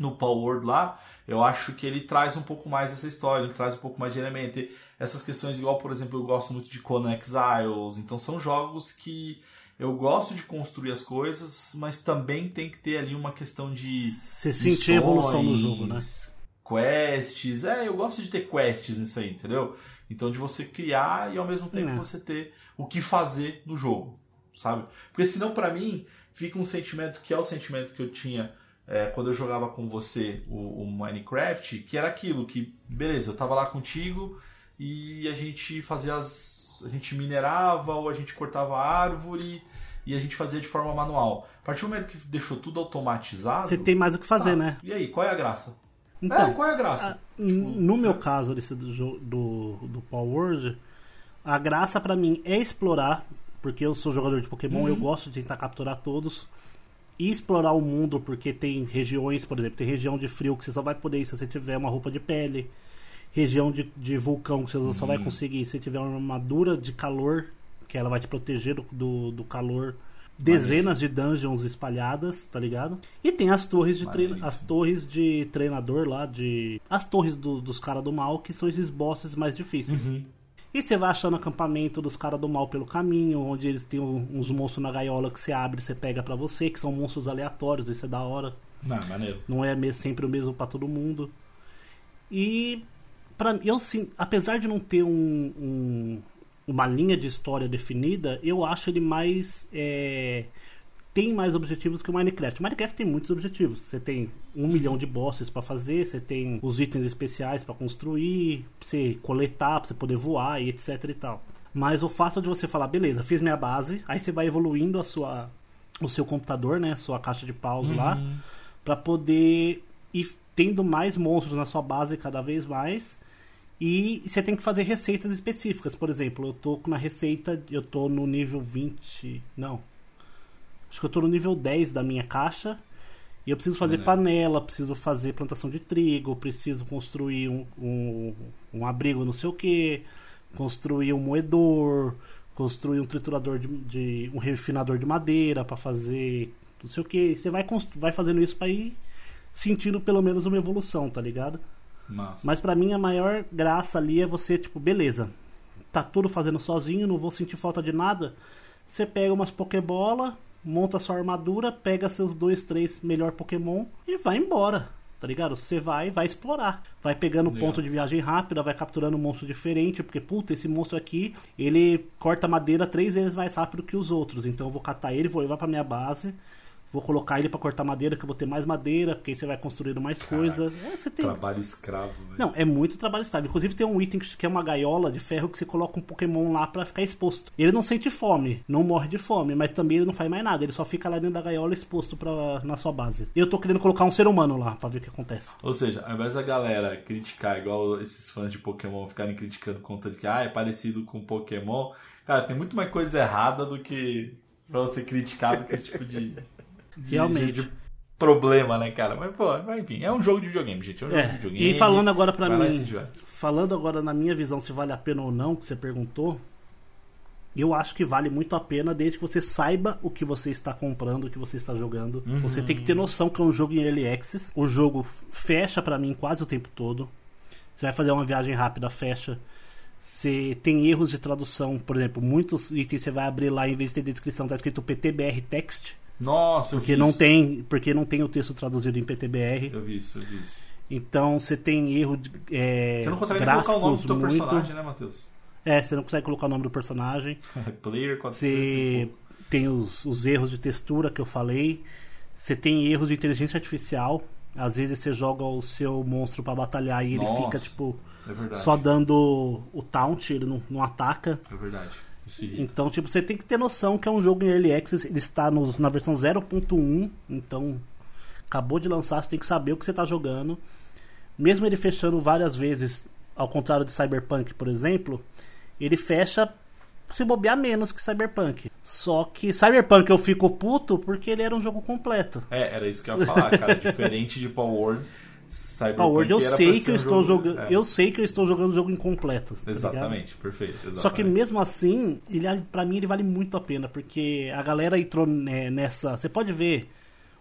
A: no Power Word lá, eu acho que ele traz um pouco mais essa história, ele traz um pouco mais de elemento. E essas questões, igual, por exemplo, eu gosto muito de Conan Exiles, então são jogos que eu gosto de construir as coisas, mas também tem que ter ali uma questão de.
B: Você sentir evolução no jogo, né?
A: Quests. É, eu gosto de ter quests nisso aí, entendeu? Então de você criar e ao mesmo tempo
B: É.
A: você ter o que fazer no jogo, sabe? Porque senão pra mim fica um sentimento que é o sentimento que eu tinha é, quando eu jogava com você o, o Minecraft, que era aquilo que, beleza, eu tava lá contigo e a gente fazia as. A gente minerava ou a gente cortava a árvore e a gente fazia de forma manual. A partir do momento que deixou tudo automatizado.
B: Você tem mais o que fazer,
A: tá,
B: né?
A: E aí, qual é a graça?
B: Então,
A: é, qual é a graça?
B: Ah, No meu caso desse do, do, do Power Word, a graça pra mim é explorar, porque eu sou jogador de Pokémon, eu gosto de tentar capturar todos. E explorar o mundo, porque tem regiões, por exemplo, tem região de frio que você só vai poder ir se você tiver uma roupa de pele. Região de, de vulcão que você só vai conseguir se você tiver uma armadura de calor, que ela vai te proteger do, do, do calor. Dezenas de dungeons espalhadas, tá ligado? E tem as torres de treino,
A: Maneiríssimo.
B: as torres de treinador lá, de. As torres do- dos caras do mal, que são esses bosses mais difíceis. E você vai achando acampamento dos caras do mal pelo caminho, onde eles têm uns monstros na gaiola que você abre e você pega pra você, que são monstros aleatórios, isso é da hora.
A: Não, maneiro.
B: Não é sempre o mesmo pra todo mundo. E para eu sim, apesar de não ter um, um- uma linha de história definida, eu acho ele mais é, tem mais objetivos que o Minecraft. O Minecraft tem muitos objetivos. Você tem um milhão de bosses pra fazer, você tem os itens especiais pra construir, pra você coletar, pra você poder voar e etc e tal. Mas o fato de você falar, beleza, fiz minha base, aí você vai evoluindo a sua o seu computador, né, a sua caixa de paus lá, pra poder ir tendo mais monstros na sua base cada vez mais. E você tem que fazer receitas específicas. Por exemplo, eu tô na receita, eu tô no nível 20. Não. Acho que eu tô no nível 10 da minha caixa. E eu preciso fazer panela, preciso fazer plantação de trigo, preciso construir um, um, um abrigo não sei o que, construir um moedor, construir um triturador de, de- um refinador de madeira para fazer não sei o que. Você vai, vai fazendo isso para ir sentindo pelo menos uma evolução, tá ligado?
A: Massa.
B: Mas pra mim a maior graça ali é você, tipo, beleza, tá tudo fazendo sozinho, não vou sentir falta de nada. Você pega umas Pokébola, monta sua armadura, pega seus dois, três melhor Pokémon e vai embora. Tá ligado? Você vai, vai explorar. Vai pegando
A: Legal.
B: ponto de viagem rápida, vai capturando um monstro diferente, porque, puta, esse monstro aqui, ele corta madeira três vezes mais rápido que os outros. Então eu vou catar ele, vou levar pra minha base, vou colocar ele pra cortar madeira, que eu vou ter mais madeira, porque aí você vai construindo mais coisa. É, você tem,
A: Trabalho escravo, velho.
B: não, é muito trabalho escravo. Inclusive tem um item que é uma gaiola de ferro que você coloca um Pokémon lá pra ficar exposto. Ele não sente fome, não morre de fome, mas também ele não faz mais nada. Ele só fica lá dentro da gaiola exposto pra, na sua base. Eu tô querendo colocar um ser humano lá pra ver o que acontece.
A: Ou seja, ao invés da galera criticar, igual esses fãs de Pokémon ficarem criticando conta de que ah, é parecido com Pokémon, cara, tem muito mais coisa errada do que pra você criticar do que esse tipo de-
B: Realmente.
A: de, de problema, né, cara? Mas, pô, mas, enfim, é um jogo de videogame, gente. É um jogo
B: É,
A: de videogame.
B: e falando agora
A: se
B: mim, falando agora na minha visão se vale a pena ou não, que você perguntou, eu acho que vale muito a pena desde que você saiba o que você está comprando, o que você está jogando. Você tem que ter noção que é um jogo em early access. O jogo fecha pra mim quase o tempo todo. Você vai fazer uma viagem rápida, fecha. Você tem erros de tradução, por exemplo, muitos itens você vai abrir lá em vez de ter descrição, tá escrito PTBR text,
A: Nossa, eu
B: porque
A: vi
B: não
A: isso.
B: tem, porque não tem o texto traduzido em PTBR.
A: Eu vi isso, eu vi isso.
B: Então você tem erro de é,
A: Você não consegue colocar o nome do teu
B: muito.
A: personagem, né, Matheus?
B: É, você não consegue colocar o nome do personagem. [LAUGHS]
A: Player 400 e
B: Você tem os, os erros de textura que eu falei. Você tem erros de inteligência artificial. Às vezes você joga o seu monstro pra batalhar e ele
A: Nossa.
B: fica tipo
A: É
B: só dando o taunt, ele não, não ataca.
A: É verdade.
B: Então, tipo, você tem que ter noção que é um jogo em Early Access, ele está no- na versão 0.1, então acabou de lançar, você tem que saber o que você está jogando. Mesmo ele fechando várias vezes, ao contrário de Cyberpunk, por exemplo, ele fecha se bobear menos que Cyberpunk. Só que Cyberpunk eu fico puto porque ele era um jogo completo.
A: É, era isso que eu ia falar, cara. [LAUGHS] Diferente de Power Cyberpunk
B: Power Word eu sei que eu estou
A: jogo-
B: jogando,
A: é,
B: eu sei que eu estou jogando o jogo incompleto. tá ligado?
A: Exatamente, perfeito. Exatamente.
B: Só que mesmo assim, ele para mim ele vale muito a pena, porque a galera entrou né, nessa. Você pode ver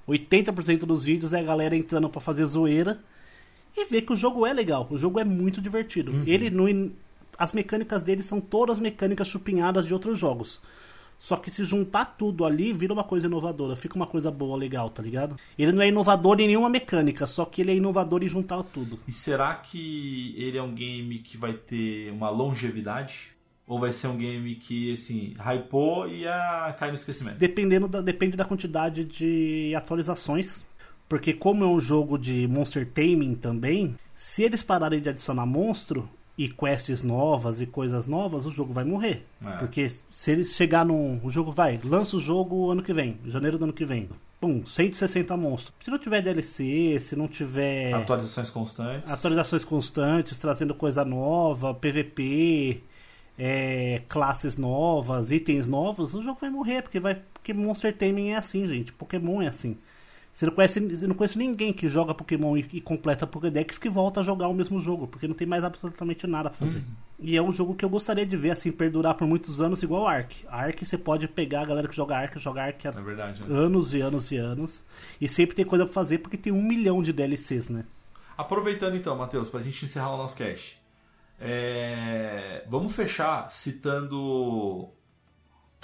B: 80% dos vídeos é a galera entrando pra fazer zoeira e ver que o jogo é legal. O jogo é muito divertido. Ele não. As mecânicas dele são todas mecânicas chupinhadas de outros jogos. Só que se juntar tudo ali, vira uma coisa inovadora. Fica uma coisa boa, legal, tá ligado? Ele não é inovador em nenhuma mecânica, só que ele é inovador em juntar tudo.
A: E será que ele é um game que vai ter uma longevidade? Ou vai ser um game que, assim, hypou e ia cair no esquecimento?
B: Dependendo da, depende da quantidade de atualizações. Porque como é um jogo de monster taming também, se eles pararem de adicionar monstro e quests novas e coisas novas, o jogo vai morrer.
A: É.
B: Porque se eles chegar num. O jogo vai, lança o jogo ano que vem, janeiro do ano que vem. Pum, 160 monstros. Se não tiver DLC, se não tiver
A: Atualizações constantes.
B: atualizações constantes, trazendo coisa nova, PVP, é, classes novas, itens novos, o jogo vai morrer, porque vai. Porque Monster Taming é assim, gente. Pokémon é assim. Você não conhece, eu não conheço ninguém que joga Pokémon e, e completa Pokédex que volta a jogar o mesmo jogo, porque não tem mais absolutamente nada pra fazer. E é um jogo que eu gostaria de ver assim perdurar por muitos anos, igual Ark. Ark você pode pegar a galera que joga Ark, joga Ark há
A: É verdade, né?
B: anos e anos e anos. E sempre tem coisa pra fazer, porque tem um milhão de DLCs, né?
A: Aproveitando então, Matheus, pra gente encerrar o nosso cast. é, Vamos fechar citando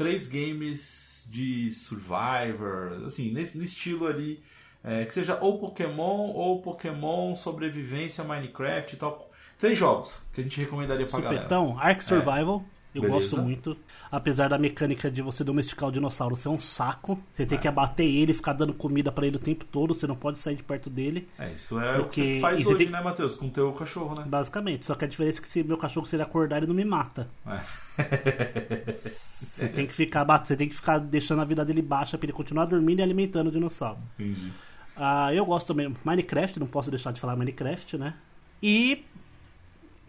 A: três games de Survivor, assim, nesse no estilo ali, é, que seja ou Pokémon ou Pokémon Sobrevivência, Minecraft e tal. Três jogos que a gente recomendaria pra galera.
B: Supetão, Ark Survival. Eu
A: Beleza.
B: gosto muito. Apesar da mecânica de você domesticar o dinossauro ser um saco. Você tem que abater ele, ficar dando comida pra ele o tempo todo. Você não pode sair de perto dele.
A: É, isso é o que
B: Porque-
A: você faz
B: você
A: hoje,
B: tem-
A: né, Matheus? Com o teu cachorro, né?
B: Basicamente. Só que a diferença é que se meu cachorro se ele acordar, ele não me mata.
A: É.
B: Você tem que ficar você tem que ficar deixando a vida dele baixa pra ele continuar dormindo e alimentando o dinossauro.
A: Entendi.
B: Ah, eu gosto também. Minecraft, não posso deixar de falar Minecraft, né? E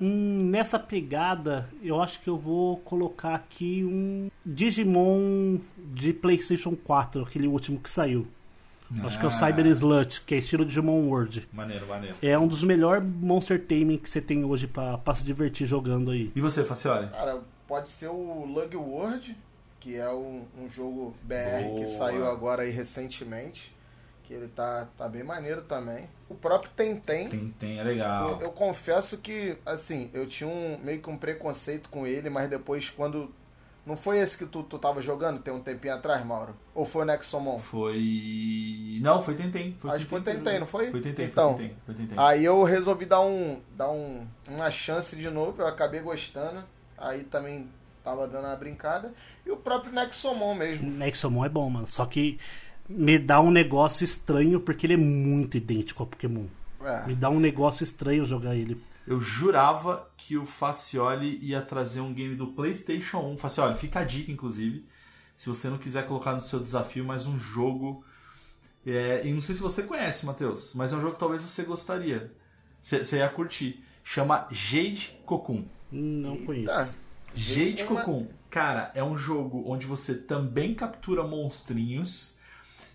B: hum, nessa pegada, eu acho que eu vou colocar aqui um Digimon de PlayStation 4, aquele último que saiu. Acho que é o
A: Ah.
B: Cyber Slut, que é estilo Digimon World.
A: Maneiro, maneiro.
B: É um dos melhores Monster Taming que você tem hoje pra, pra se divertir jogando aí.
A: E você, Facioli?
C: Cara, pode ser o Lug World, que é um, um jogo BR que
A: Boa.
C: saiu agora aí recentemente. Que ele tá, tá bem maneiro também. O próprio Tentem.
A: Tem, tem, é legal.
C: Eu, eu confesso que, assim, eu tinha um meio que um preconceito com ele, mas depois quando. Não foi esse que tu, tu tava jogando tem um tempinho atrás, Mauro? Ou foi o Nexomon?
A: Foi. Não, foi Tentem. Foi
C: Acho que foi
A: Tentem,
C: Tentem, não foi?
A: Foi Tentem,
C: Então,
A: foi Tentem. Foi Tentem.
C: Aí eu resolvi dar um. dar um, uma chance de novo, eu acabei gostando. Aí também tava dando uma brincada. E o próprio Nexomon mesmo.
B: Nexomon é bom, mano. Só que me dá um negócio estranho porque ele é muito idêntico ao Pokémon. Me
C: É.
B: dá um negócio estranho jogar ele.
A: Eu jurava que o Facioli ia trazer um game do PlayStation 1. Facioli, fica a dica, inclusive. Se você não quiser colocar no seu desafio mais um jogo. é, e não sei se você conhece, Matheus, mas é um jogo que talvez você gostaria. Você você ia curtir. Chama Jade Cocoon.
B: Não conheço.
C: Tá.
A: Jade
C: Uma-
A: Cocoon. Cara, é um jogo onde você também captura monstrinhos.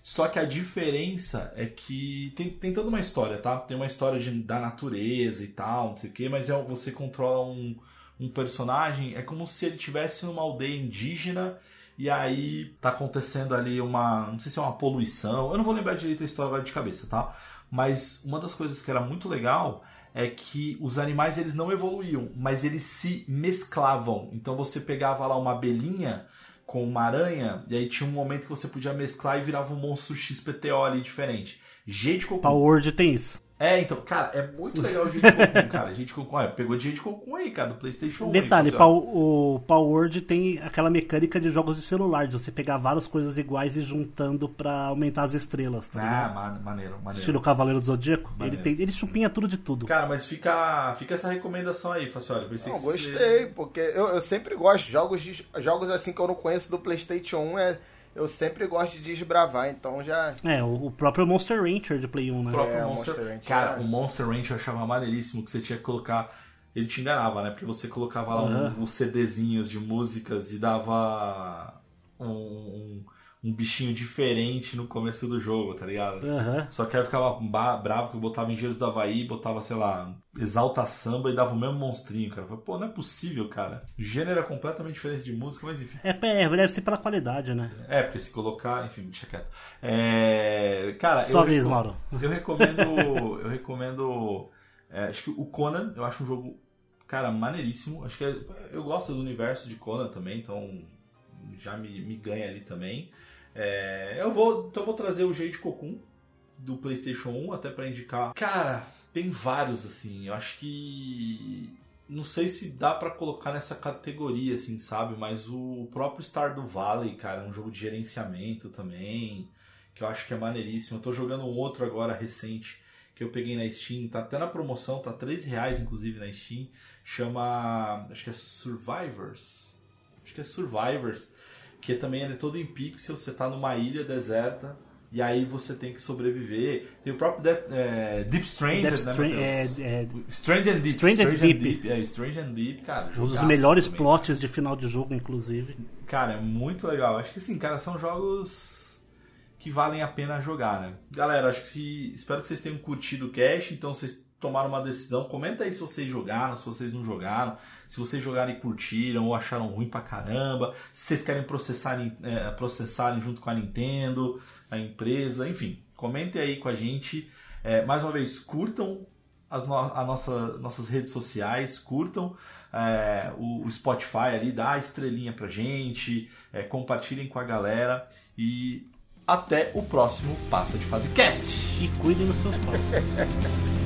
A: Só que a diferença é que tem, tem toda uma história, tá? Tem uma história de- da natureza e tal, não sei o quê, mas é, você controla um, um personagem, é como se ele tivesse numa aldeia indígena e aí tá acontecendo ali uma. Não sei se é uma poluição, eu não vou lembrar direito a história agora de cabeça, tá? Mas uma das coisas que era muito legal é que os animais eles não evoluíam, mas eles se mesclavam. Então você pegava lá uma abelhinha com uma aranha, e aí tinha um momento que você podia mesclar e virava um monstro XPTO ali diferente. Jade Cocoon.
B: Power Word tem isso.
A: É, então, cara, é muito legal o Jade Cocoon, cara. Jade Cocoon, olha, pegou Jade Cocoon aí, cara, do PlayStation 1.
B: Detalhe,
A: funciona.
B: Pow- o Power Word tem aquela mecânica de jogos de celular, de você pegar várias coisas iguais e juntando pra aumentar as estrelas, tá
A: Ah, maneiro, maneiro.
B: Estilo Cavaleiro do Zodíaco. Ele,
A: Maneiro.
B: tem, ele chupinha tudo de tudo.
A: Cara, mas fica, fica essa recomendação aí, Facioli. Pensei
C: Não,
A: que você-
C: gostei, porque eu, eu sempre gosto de jogos, de jogos assim que eu não conheço do PlayStation 1, é, eu sempre gosto de desbravar, então já.
B: É, o, próprio Monster Rancher de Play 1, né?
A: O próprio
C: É,
A: Monster...
C: Monster Ranch
A: Cara,
C: é-
A: o Monster Ranch eu achava maneiríssimo que você tinha que colocar. Ele te enganava, né? Porque você colocava lá um-
B: Aham.
A: uns CDzinhos de músicas e dava um, um, um bichinho diferente no começo do jogo, tá ligado?
B: Aham.
A: Só que aí eu ficava bravo que eu botava Engenheiros do Havaí, botava, sei lá, Exalta Samba e dava o mesmo monstrinho, cara. Eu falei, pô, não é possível, cara. Gênero é completamente diferente de música, mas enfim.
B: É, é, deve ser pela qualidade, né?
A: É, porque se colocar, enfim, deixa quieto. É, cara,
B: Sua
A: eu
B: vez,
A: recom-
B: Mauro.
A: Eu recomendo. [LAUGHS] eu recomendo. é, acho que o Conan, eu acho um jogo, cara, maneiríssimo. Acho que é- eu gosto do universo de Conan também, então já me, me ganha ali também. É, eu vou, então vou trazer o Jade Cocoon do PlayStation 1 até pra indicar. Cara, tem vários assim. Eu acho que não sei se dá pra colocar nessa categoria assim, sabe? Mas o próprio Stardew Valley, cara, é um jogo de gerenciamento também, que eu acho que é maneiríssimo. Eu tô jogando um outro agora recente que eu peguei na Steam, tá até na promoção, tá 13 reais inclusive na Steam. Chama, acho que é Survivors. Acho que é Survivors, que também ele é todo em pixel, você tá numa ilha deserta e aí você tem que sobreviver. Tem o próprio Death- é, Deep Stranger,
B: Death
A: né,
B: Stra-
A: meu Deus?
B: é, é
A: Strange and Deep.
B: Strange and Deep.
A: É, Strange and Deep, cara.
B: um dos melhores
A: também,
B: plots de final de jogo, inclusive.
A: Cara, é muito legal. Acho que sim, cara, são jogos que valem a pena jogar, né? Galera, acho que se- espero que vocês tenham curtido o cast, então vocês tomaram uma decisão. Comenta aí se vocês jogaram, se vocês não jogaram, se vocês jogaram e curtiram ou acharam ruim pra caramba, se vocês querem processarem, é, processarem junto com a Nintendo, a empresa, enfim. Comentem aí com a gente. É, mais uma vez, curtam as no a nossa, nossas redes sociais, curtam é, o, o Spotify ali, dá a estrelinha pra gente, é, compartilhem com a galera e até o próximo Passa de Fase Cast!
B: E cuidem dos seus pais. [LAUGHS]